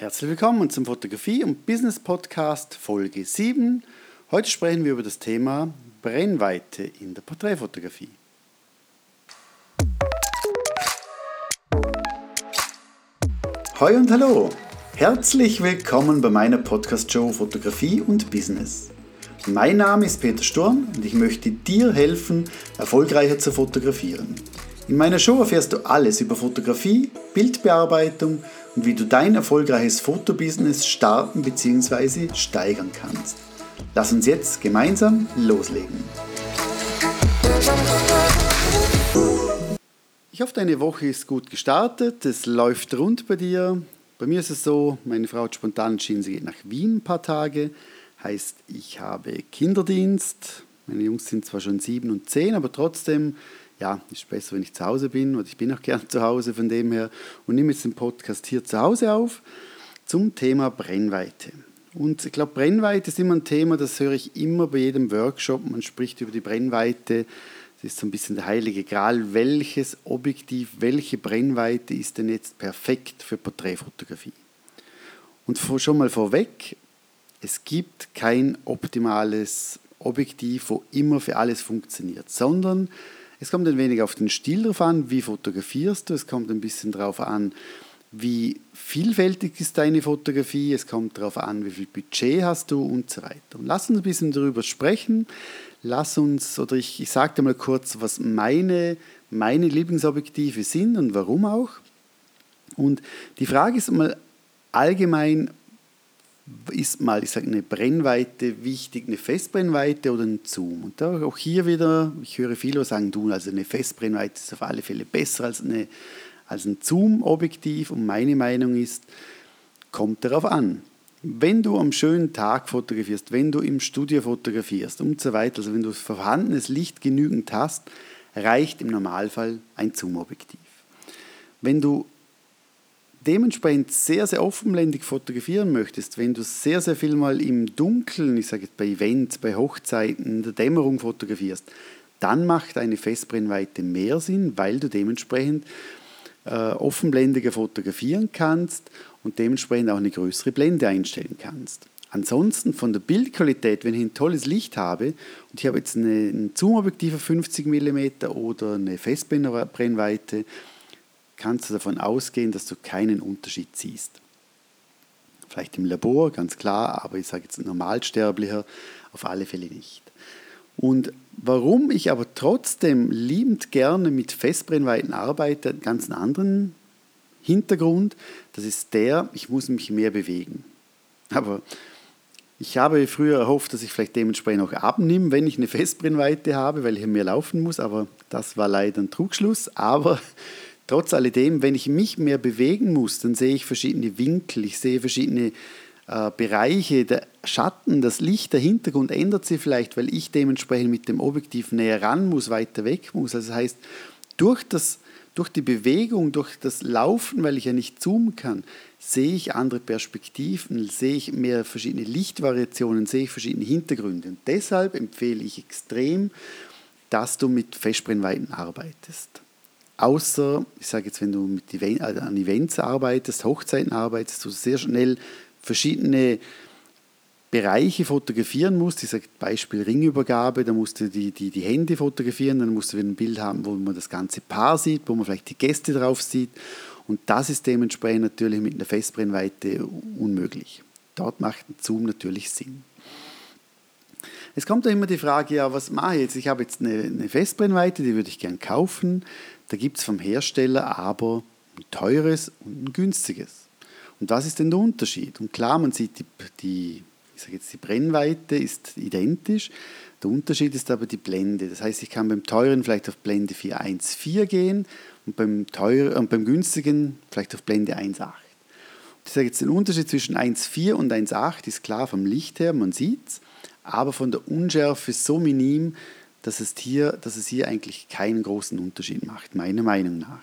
Herzlich willkommen zum Fotografie- und Business-Podcast Folge 7. Heute sprechen wir über das Thema Brennweite in der Porträtfotografie. Hoi und hallo! Herzlich willkommen bei meiner Podcast-Show Fotografie und Business. Mein Name ist Peter Sturm und ich möchte dir helfen, erfolgreicher zu fotografieren. In meiner Show erfährst du alles über Fotografie, Bildbearbeitung und wie du dein erfolgreiches Fotobusiness starten bzw. steigern kannst. Lass uns jetzt gemeinsam loslegen. Ich hoffe, deine Woche ist gut gestartet. Es läuft rund bei dir. Bei mir ist es so, meine Frau hat spontan entschieden, sie geht nach Wien ein paar Tage. Heißt, ich habe Kinderdienst. Meine Jungs sind zwar schon sieben und zehn, aber trotzdem ja, ist besser, wenn ich zu Hause bin und ich bin auch gern zu Hause von dem her und nehme jetzt den Podcast hier zu Hause auf zum Thema Brennweite. Und ich glaube, Brennweite ist immer ein Thema, das höre ich immer bei jedem Workshop. Man spricht über die Brennweite. Das ist so ein bisschen der heilige Gral. Welches Objektiv, welche Brennweite ist denn jetzt perfekt für Porträtfotografie? Und schon mal vorweg, es gibt kein optimales Objektiv, wo immer für alles funktioniert, sondern es kommt ein wenig auf den Stil drauf an, wie fotografierst du, es kommt ein bisschen darauf an, wie vielfältig ist deine Fotografie, es kommt darauf an, wie viel Budget hast du und so weiter. Und lass uns ein bisschen darüber sprechen. Lass uns, oder ich, ich sage dir mal kurz, was meine, meine Lieblingsobjektive sind und warum auch. Und die Frage ist mal allgemein, ist mal, ich sage, eine Brennweite wichtig, eine Festbrennweite oder ein Zoom. Und auch hier wieder, ich höre viele sagen, du, also eine Festbrennweite ist auf alle Fälle besser als, eine, als ein Zoom-Objektiv. Und meine Meinung ist, kommt darauf an. Wenn du am schönen Tag fotografierst, wenn du im Studio fotografierst und so weiter, also wenn du vorhandenes Licht genügend hast, reicht im Normalfall ein Zoom-Objektiv. Wenn du dementsprechend sehr, sehr offenblendig fotografieren möchtest, wenn du sehr, sehr viel mal im Dunkeln, ich sage jetzt bei Events, bei Hochzeiten, in der Dämmerung fotografierst, dann macht eine Festbrennweite mehr Sinn, weil du dementsprechend äh, offenblendiger fotografieren kannst und dementsprechend auch eine größere Blende einstellen kannst. Ansonsten von der Bildqualität, wenn ich ein tolles Licht habe und ich habe jetzt eine, ein Zoom-Objektiv auf 50 mm oder eine Festbrennweite, kannst du davon ausgehen, dass du keinen Unterschied siehst. Vielleicht im Labor, ganz klar, aber ich sage jetzt normalsterblicher auf alle Fälle nicht. Und warum ich aber trotzdem liebend gerne mit Festbrennweiten arbeite, einen ganz anderen Hintergrund, das ist der, ich muss mich mehr bewegen. Aber ich habe früher erhofft, dass ich vielleicht dementsprechend auch abnehme, wenn ich eine Festbrennweite habe, weil ich mehr laufen muss, aber das war leider ein Trugschluss. Aber Trotz alledem, wenn ich mich mehr bewegen muss, dann sehe ich verschiedene Winkel, ich sehe verschiedene äh, Bereiche, der Schatten, das Licht, der Hintergrund ändert sich vielleicht, weil ich dementsprechend mit dem Objektiv näher ran muss, weiter weg muss. Also das heißt, durch, das, durch die Bewegung, durch das Laufen, weil ich ja nicht zoomen kann, sehe ich andere Perspektiven, sehe ich mehr verschiedene Lichtvariationen, sehe ich verschiedene Hintergründe. Und deshalb empfehle ich extrem, dass du mit Festbrennweiten arbeitest. Außer, ich sage jetzt, wenn du mit Event, also an Events arbeitest, Hochzeiten arbeitest, du sehr schnell verschiedene Bereiche fotografieren musst. Ich sage Beispiel Ringübergabe, da musst du die, die, die Hände fotografieren, dann musst du ein Bild haben, wo man das ganze Paar sieht, wo man vielleicht die Gäste drauf sieht. Und das ist dementsprechend natürlich mit einer Festbrennweite unmöglich. Dort macht ein Zoom natürlich Sinn. Es kommt da immer die Frage, ja, was mache ich jetzt? Ich habe jetzt eine, eine Festbrennweite, die würde ich gern kaufen. Da gibt es vom Hersteller aber ein teures und ein günstiges. Und was ist denn der Unterschied? Und klar, man sieht, die, die, ich sage jetzt, die Brennweite ist identisch. Der Unterschied ist aber die Blende. Das heißt, ich kann beim teuren vielleicht auf Blende 4.1.4 gehen und beim, teuer, und beim günstigen vielleicht auf Blende 1.8. Ich sage jetzt, der Unterschied zwischen 1.4 und 1.8 ist klar vom Licht her, man sieht es, aber von der Unschärfe so minim, dass es hier, dass es hier eigentlich keinen großen Unterschied macht, meiner Meinung nach.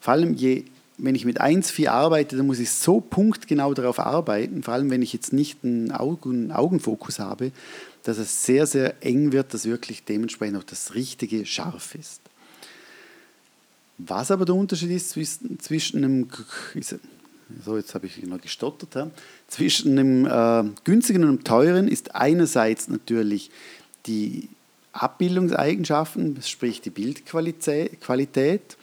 Vor allem, je, wenn ich mit 1,4 arbeite, dann muss ich so punktgenau darauf arbeiten, vor allem wenn ich jetzt nicht einen Augen, Augenfokus habe, dass es sehr, sehr eng wird, dass wirklich dementsprechend auch das richtige scharf ist. Was aber der Unterschied ist zwischen, zwischen einem, so jetzt habe ich noch gestottert, ja. zwischen dem äh, günstigen und dem teuren ist einerseits natürlich die Abbildungseigenschaften, sprich die Bildqualität.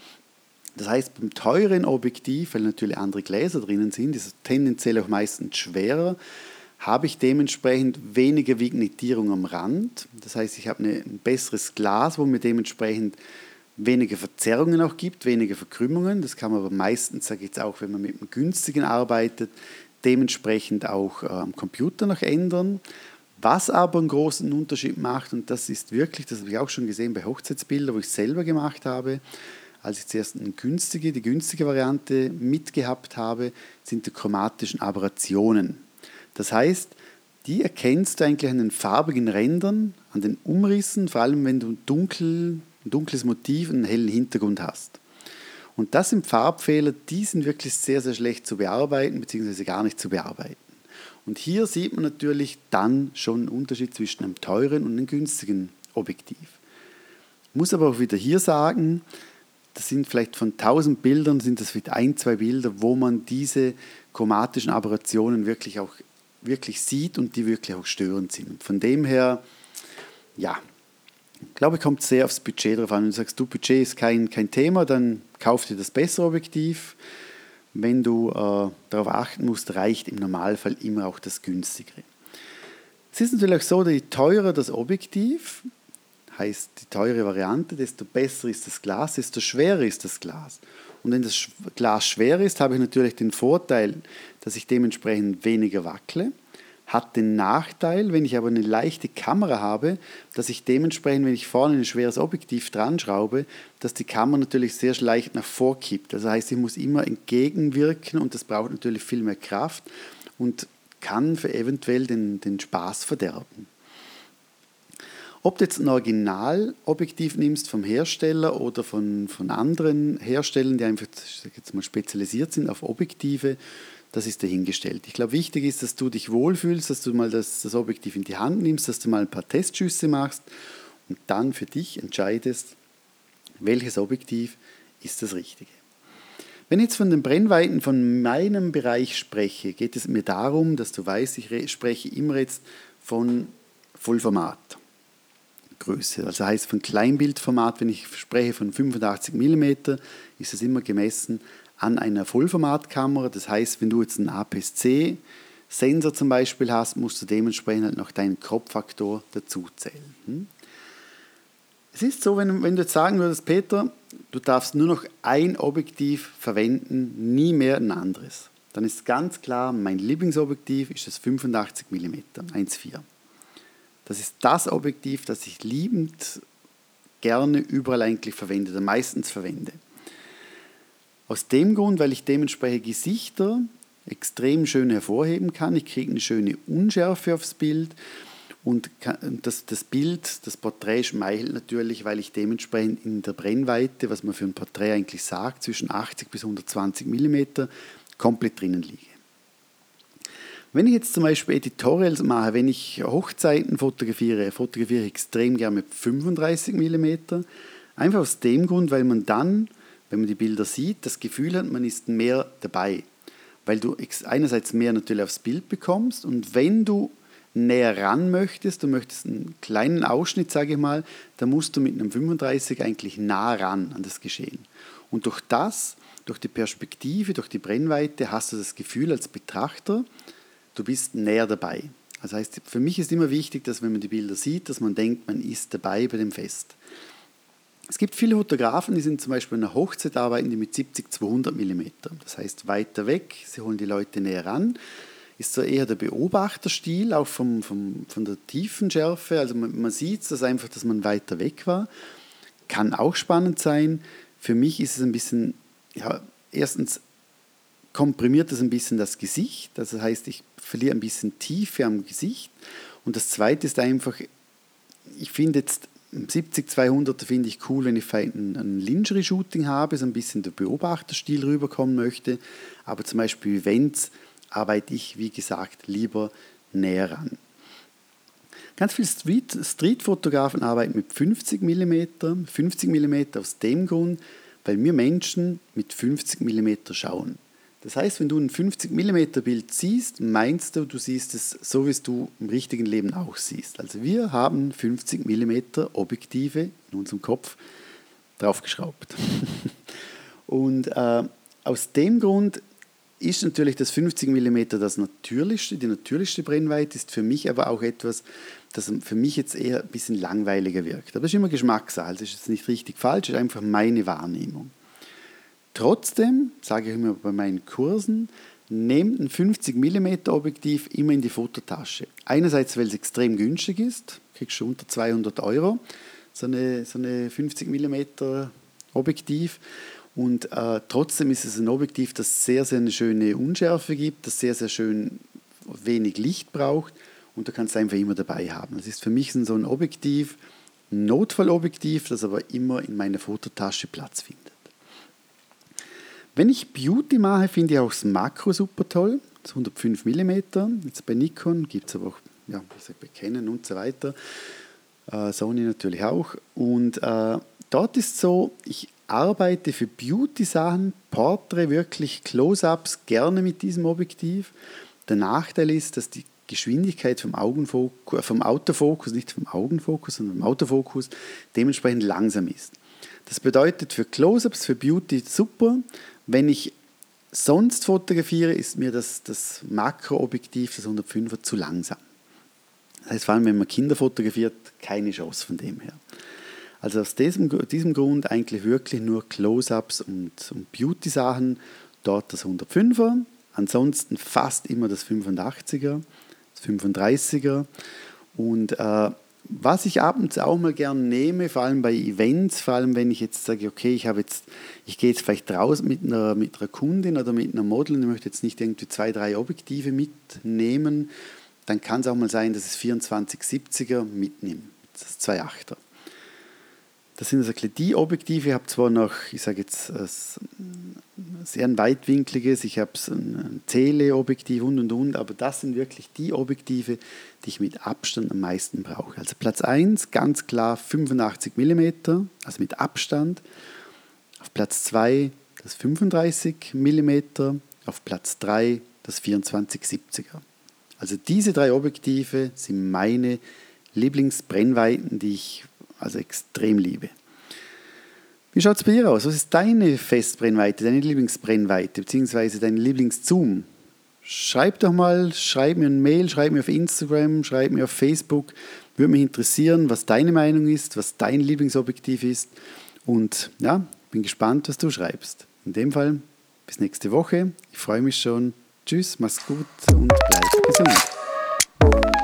Das heißt, beim teuren Objektiv, weil natürlich andere Gläser drinnen sind, ist es tendenziell auch meistens schwerer, habe ich dementsprechend weniger Vignettierung am Rand. Das heißt, ich habe ein besseres Glas, wo mir dementsprechend weniger Verzerrungen auch gibt, weniger Verkrümmungen. Das kann man aber meistens, sage ich jetzt auch, wenn man mit einem günstigen arbeitet, dementsprechend auch äh, am Computer noch ändern. Was aber einen großen Unterschied macht, und das ist wirklich, das habe ich auch schon gesehen bei Hochzeitsbildern, wo ich selber gemacht habe, als ich zuerst eine günstige, die günstige Variante mitgehabt habe, sind die chromatischen Aberrationen. Das heißt, die erkennst du eigentlich an den farbigen Rändern, an den Umrissen, vor allem wenn du dunkel, ein dunkles Motiv und einen hellen Hintergrund hast. Und das sind Farbfehler, die sind wirklich sehr, sehr schlecht zu bearbeiten, beziehungsweise gar nicht zu bearbeiten. Und hier sieht man natürlich dann schon einen Unterschied zwischen einem teuren und einem günstigen Objektiv. Ich muss aber auch wieder hier sagen, das sind vielleicht von 1000 Bildern, sind das vielleicht ein, zwei Bilder, wo man diese chromatischen Aberrationen wirklich auch wirklich sieht und die wirklich auch störend sind. Von dem her, ja, glaube, es kommt sehr aufs Budget drauf an. Wenn du sagst, du, Budget ist kein, kein Thema, dann kauf dir das bessere Objektiv. Wenn du äh, darauf achten musst, reicht im Normalfall immer auch das günstigere. Es ist natürlich auch so, je teurer das Objektiv, heißt die teure Variante, desto besser ist das Glas, desto schwerer ist das Glas. Und wenn das Glas schwer ist, habe ich natürlich den Vorteil, dass ich dementsprechend weniger wackle. Hat den Nachteil, wenn ich aber eine leichte Kamera habe, dass ich dementsprechend, wenn ich vorne ein schweres Objektiv dran schraube, dass die Kamera natürlich sehr leicht nach vorkippt. Das heißt, ich muss immer entgegenwirken und das braucht natürlich viel mehr Kraft und kann für eventuell den, den Spaß verderben. Ob du jetzt ein Originalobjektiv nimmst vom Hersteller oder von, von anderen Herstellern, die einfach jetzt mal spezialisiert sind auf Objektive, das ist dahingestellt. Ich glaube, wichtig ist, dass du dich wohlfühlst, dass du mal das, das Objektiv in die Hand nimmst, dass du mal ein paar Testschüsse machst und dann für dich entscheidest, welches Objektiv ist das Richtige. Wenn ich jetzt von den Brennweiten von meinem Bereich spreche, geht es mir darum, dass du weißt, ich spreche immer jetzt von Vollformat. Größe. Also heißt von Kleinbildformat, wenn ich spreche von 85 mm, ist es immer gemessen an einer Vollformatkamera. Das heißt, wenn du jetzt einen APS-C-Sensor zum Beispiel hast, musst du dementsprechend halt noch deinen Crop-Faktor dazuzählen. Hm? Es ist so, wenn, wenn du jetzt sagen würdest, Peter, du darfst nur noch ein Objektiv verwenden, nie mehr ein anderes. Dann ist ganz klar, mein Lieblingsobjektiv ist das 85 mm 1.4. Das ist das Objektiv, das ich liebend gerne überall eigentlich verwende oder meistens verwende. Aus dem Grund, weil ich dementsprechend Gesichter extrem schön hervorheben kann. Ich kriege eine schöne Unschärfe aufs Bild und das, das Bild, das Porträt schmeichelt natürlich, weil ich dementsprechend in der Brennweite, was man für ein Porträt eigentlich sagt, zwischen 80 bis 120 mm komplett drinnen liege. Wenn ich jetzt zum Beispiel Editorials mache, wenn ich Hochzeiten fotografiere, fotografiere ich extrem gerne mit 35 mm. Einfach aus dem Grund, weil man dann wenn man die Bilder sieht, das Gefühl hat, man ist mehr dabei. Weil du einerseits mehr natürlich aufs Bild bekommst und wenn du näher ran möchtest, du möchtest einen kleinen Ausschnitt, sage ich mal, dann musst du mit einem 35 eigentlich nah ran an das Geschehen. Und durch das, durch die Perspektive, durch die Brennweite hast du das Gefühl als Betrachter, du bist näher dabei. Das heißt, für mich ist immer wichtig, dass wenn man die Bilder sieht, dass man denkt, man ist dabei bei dem Fest. Es gibt viele Fotografen, die sind zum Beispiel in einer Hochzeit arbeiten, die mit 70-200 mm. Das heißt weiter weg, sie holen die Leute näher ran. Ist so eher der Beobachterstil, auch vom, vom, von der Tiefenschärfe. Also man, man sieht es einfach, dass man weiter weg war. Kann auch spannend sein. Für mich ist es ein bisschen, ja, erstens komprimiert es ein bisschen das Gesicht. Also das heißt, ich verliere ein bisschen Tiefe am Gesicht. Und das Zweite ist einfach, ich finde jetzt 70-200 finde ich cool, wenn ich ein, ein Lingerie-Shooting habe, so ein bisschen der Beobachterstil rüberkommen möchte. Aber zum Beispiel Events arbeite ich, wie gesagt, lieber näher ran. Ganz viele Street, Street-Fotografen arbeiten mit 50 mm. 50 mm aus dem Grund, weil wir Menschen mit 50 mm schauen. Das heißt, wenn du ein 50 mm Bild siehst, meinst du, du siehst es so, wie es du im richtigen Leben auch siehst. Also wir haben 50 mm Objektive in unserem Kopf draufgeschraubt. Und äh, aus dem Grund ist natürlich das 50 mm das natürlichste, die natürlichste Brennweite, ist für mich aber auch etwas, das für mich jetzt eher ein bisschen langweiliger wirkt. Aber das ist immer Geschmackssache, also ist jetzt nicht richtig falsch, das ist einfach meine Wahrnehmung. Trotzdem, sage ich immer bei meinen Kursen, nehmt ein 50 mm Objektiv immer in die Fototasche. Einerseits, weil es extrem günstig ist, kriegst du unter 200 Euro, so eine, so eine 50 mm Objektiv. Und äh, trotzdem ist es ein Objektiv, das sehr, sehr eine schöne Unschärfe gibt, das sehr, sehr schön wenig Licht braucht und du kannst es einfach immer dabei haben. Das ist für mich so ein Objektiv, ein Notfallobjektiv, das aber immer in meiner Fototasche Platz findet. Wenn ich Beauty mache, finde ich auch das Makro super toll. Das 105 mm. Jetzt bei Nikon gibt es aber auch, ja, wie gesagt, bei Canon und so weiter. Äh, Sony natürlich auch. Und äh, dort ist so, ich arbeite für Beauty-Sachen, Portrait, wirklich Close-ups, gerne mit diesem Objektiv. Der Nachteil ist, dass die Geschwindigkeit vom, Augenfokus, vom Autofokus, nicht vom Augenfokus, sondern vom Autofokus, dementsprechend langsam ist. Das bedeutet für Close-ups, für Beauty super. Wenn ich sonst fotografiere, ist mir das, das Makroobjektiv, das 105er, zu langsam. Das heißt, vor allem wenn man Kinder fotografiert, keine Chance von dem her. Also aus diesem, diesem Grund eigentlich wirklich nur Close-ups und, und Beauty-Sachen. Dort das 105er, ansonsten fast immer das 85er, das 35er. Und äh, was ich ab und zu auch mal gerne nehme, vor allem bei Events, vor allem wenn ich jetzt sage, okay, ich habe jetzt, ich gehe jetzt vielleicht raus mit einer, mit einer Kundin oder mit einer Model und ich möchte jetzt nicht irgendwie zwei, drei Objektive mitnehmen, dann kann es auch mal sein, dass es 24-70er mitnimmt, das 2.8er. Das sind also die Objektive. Ich habe zwar noch, ich sage jetzt, sehr ein weitwinkliges, ich habe ein Teleobjektiv und und und, aber das sind wirklich die Objektive, die ich mit Abstand am meisten brauche. Also Platz 1 ganz klar 85 mm, also mit Abstand. Auf Platz 2 das 35 mm, auf Platz 3 das 24-70er. Also diese drei Objektive sind meine Lieblingsbrennweiten, die ich also extrem liebe. Wie schaut es bei dir aus? Was ist deine Festbrennweite, deine Lieblingsbrennweite, beziehungsweise dein Lieblingszoom? Schreib doch mal, schreib mir ein Mail, schreib mir auf Instagram, schreib mir auf Facebook. Würde mich interessieren, was deine Meinung ist, was dein Lieblingsobjektiv ist. Und ja, bin gespannt, was du schreibst. In dem Fall, bis nächste Woche. Ich freue mich schon. Tschüss, mach's gut und bleib gesund.